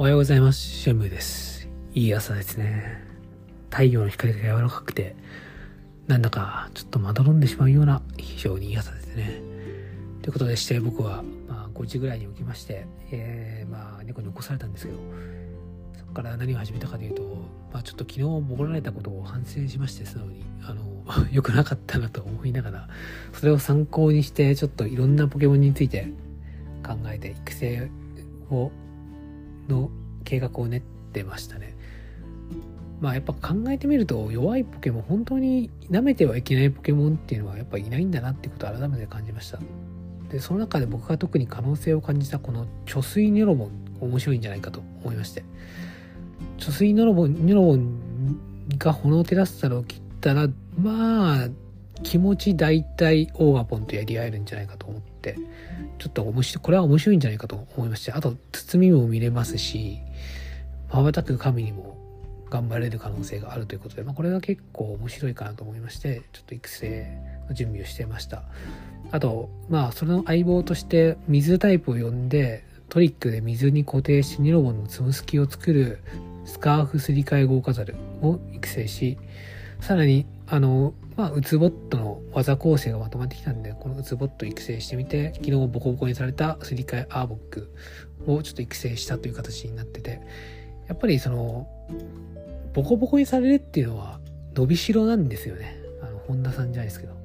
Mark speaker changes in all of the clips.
Speaker 1: おはようございます。シェムです。いい朝ですね。太陽の光が柔らかくて、なんだかちょっとまどろんでしまうような非常にいい朝ですね。ということでして僕は、まあ、5時ぐらいに起きまして、えー、まあ猫に起こされたんですけど、そこから何を始めたかというと、まあ、ちょっと昨日ボコられたことを反省しまして素直に、あの、良くなかったなと思いながら、それを参考にしてちょっといろんなポケモンについて考えて育成をの計画を練ってましたね。まあやっぱ考えてみると弱いポケモン本当に舐めてはいけないポケモンっていうのはやっぱいないんだなってことを改めて感じました。でその中で僕が特に可能性を感じたこの貯水ニョロボン面白いんじゃないかと思いまして貯水ニョロボンニョロボンが炎テラスタルを切ったらまあ気持ち大体オーガポンとやり合えるんじゃないかと思ってちょっと面白いこれは面白いんじゃないかと思いましてあと包みも見れますし瞬く神にも頑張れる可能性があるということで、まあ、これが結構面白いかなと思いましてちょっと育成の準備をしてました。あとまあそれの相棒として水タイプを呼んでトリックで水に固定しニロボンのつむすきを作るスカーフすり替え豪華ザルを育成しさらにあのまあ、ウツボットの技構成がまとまってきたんで、このウツボット育成してみて、昨日ボコボコにされたすり替えアーボックをちょっと育成したという形になってて、やっぱりその、ボコボコにされるっていうのは伸びしろなんですよね。あの、本田さんじゃないですけど。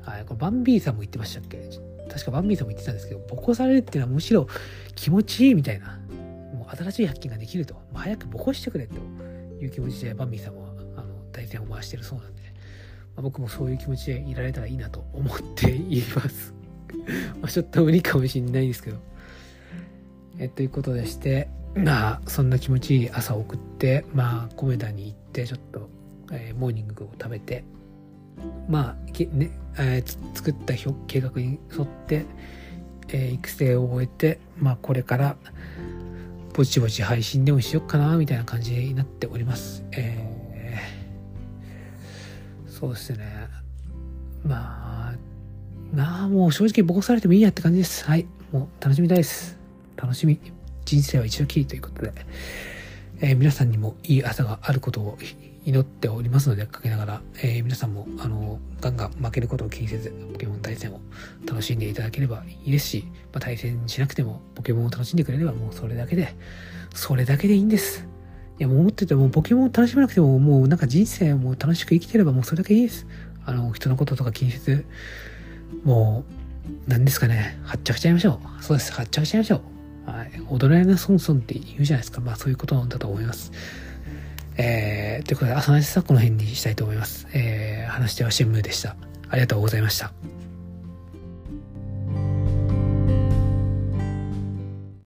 Speaker 1: はい、これバンビーさんも言ってましたっけ？確かバンビーさんも言ってたんですけど、ボコされるっていうのはむしろ気持ちいいみたいな、もう新しい発見ができると、早くボコしてくれという気持ちでバンビーさんは、あの、大戦を回してるそうなんで、まあ、僕もそういう気持ちでいられたらいいなと思っています まちょっと無理かもしれないですけど。えということでして、まあ、そんな気持ちいい朝を送って、まあ、コメダに行って、ちょっと、えー、モーニングを食べて、まあ、ね、えー、作った計画に沿って、えー、育成を終えて、まあ、これから、ぼちぼち配信でもしよっかな、みたいな感じになっております。えーそうですね。まあ、まあもう正直ボコされてもいいやって感じです。はい。もう楽しみたいです。楽しみ。人生は一度きりということで、えー、皆さんにもいい朝があることを祈っておりますので、かけながら、えー、皆さんも、あの、ガンガン負けることを気にせず、ポケモン対戦を楽しんでいただければいいですし、まあ、対戦しなくても、ポケモンを楽しんでくれればもうそれだけで、それだけでいいんです。いや、もう思ってても、ポケモンを楽しめなくても、もうなんか人生も楽しく生きてれば、もうそれだけいいです。あの、人のこととか気にせず、もう、何ですかね、はっちゃくちゃいましょう。そうです、はっちゃくちゃいましょう。はい。踊れなソンソンって言うじゃないですか。まあそういうことだと思います。えー、ということで、朝の話はこの辺にしたいと思います。えー、話しては新聞でした。ありがとうございました。